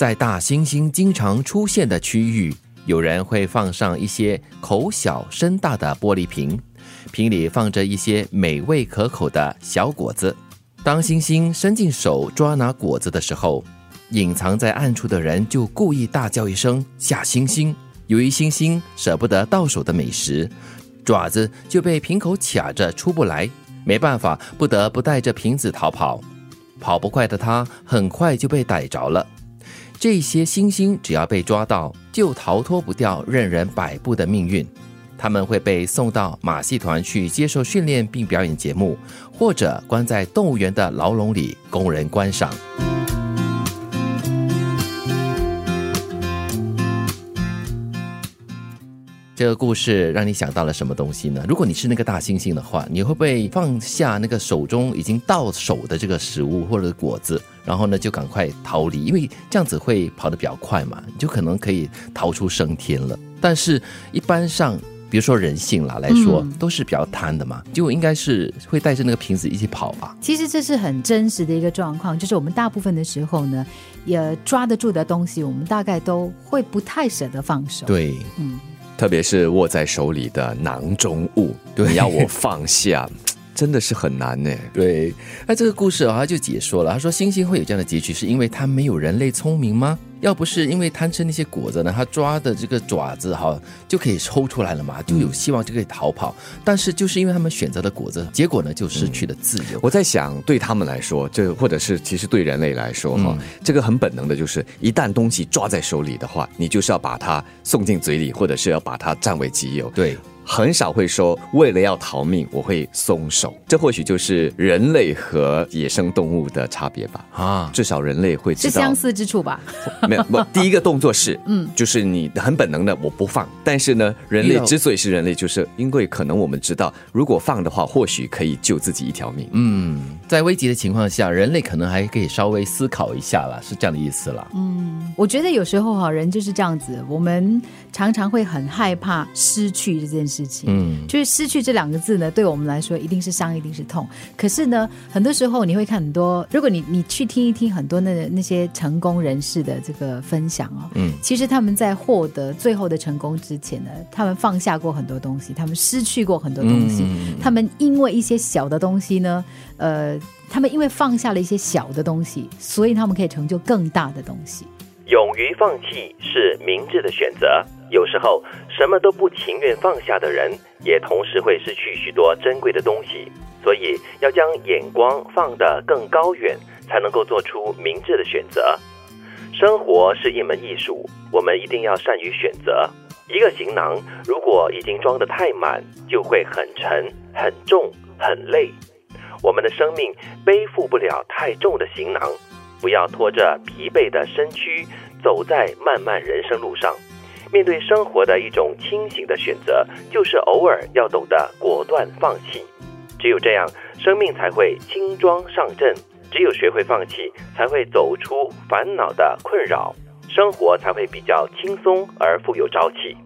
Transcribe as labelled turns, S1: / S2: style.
S1: 在大猩猩经常出现的区域，有人会放上一些口小身大的玻璃瓶，瓶里放着一些美味可口的小果子。当猩猩伸进手抓拿果子的时候，隐藏在暗处的人就故意大叫一声吓猩猩。由于猩猩舍不得到手的美食，爪子就被瓶口卡着出不来，没办法，不得不带着瓶子逃跑。跑不快的他很快就被逮着了。这些猩猩只要被抓到，就逃脱不掉任人摆布的命运。他们会被送到马戏团去接受训练并表演节目，或者关在动物园的牢笼里供人观赏。这个故事让你想到了什么东西呢？如果你是那个大猩猩的话，你会不会放下那个手中已经到手的这个食物或者果子，然后呢就赶快逃离？因为这样子会跑得比较快嘛，你就可能可以逃出升天了。但是一般上，比如说人性啦来说，都是比较贪的嘛，就应该是会带着那个瓶子一起跑吧。
S2: 其实这是很真实的一个状况，就是我们大部分的时候呢，也抓得住的东西，我们大概都会不太舍得放手。
S1: 对，
S3: 嗯。特别是握在手里的囊中物，你要我放下，真的是很难呢。
S1: 对，那这个故事啊，他就解说了，他说猩猩会有这样的结局，是因为它没有人类聪明吗？要不是因为贪吃那些果子呢，它抓的这个爪子哈就可以抽出来了嘛，就有希望就可以逃跑。但是就是因为他们选择了果子，结果呢就失去了自由。
S3: 我在想，对他们来说，这或者是其实对人类来说哈，这个很本能的就是，一旦东西抓在手里的话，你就是要把它送进嘴里，或者是要把它占为己有。
S1: 对。
S3: 很少会说为了要逃命我会松手，这或许就是人类和野生动物的差别吧。啊，至少人类会知道
S2: 是相似之处吧？
S3: 没有，不，第一个动作是，嗯，就是你很本能的我不放。但是呢，人类之所以是人类，就是因为可能我们知道，如果放的话，或许可以救自己一条命。
S1: 嗯，在危急的情况下，人类可能还可以稍微思考一下啦，是这样的意思啦。
S2: 嗯，我觉得有时候哈，人就是这样子，我们常常会很害怕失去这件事。情，嗯，就是失去这两个字呢，对我们来说一定是伤，一定是痛。可是呢，很多时候你会看很多，如果你你去听一听很多那那些成功人士的这个分享哦，嗯，其实他们在获得最后的成功之前呢，他们放下过很多东西，他们失去过很多东西，他们因为一些小的东西呢，呃，他们因为放下了一些小的东西，所以他们可以成就更大的东西。
S1: 勇于放弃是明智的选择。有时候，什么都不情愿放下的人，也同时会失去许多珍贵的东西。所以，要将眼光放得更高远，才能够做出明智的选择。生活是一门艺术，我们一定要善于选择。一个行囊如果已经装得太满，就会很沉、很重、很累。我们的生命背负不了太重的行囊。不要拖着疲惫的身躯走在漫漫人生路上，面对生活的一种清醒的选择，就是偶尔要懂得果断放弃。只有这样，生命才会轻装上阵；只有学会放弃，才会走出烦恼的困扰，生活才会比较轻松而富有朝气。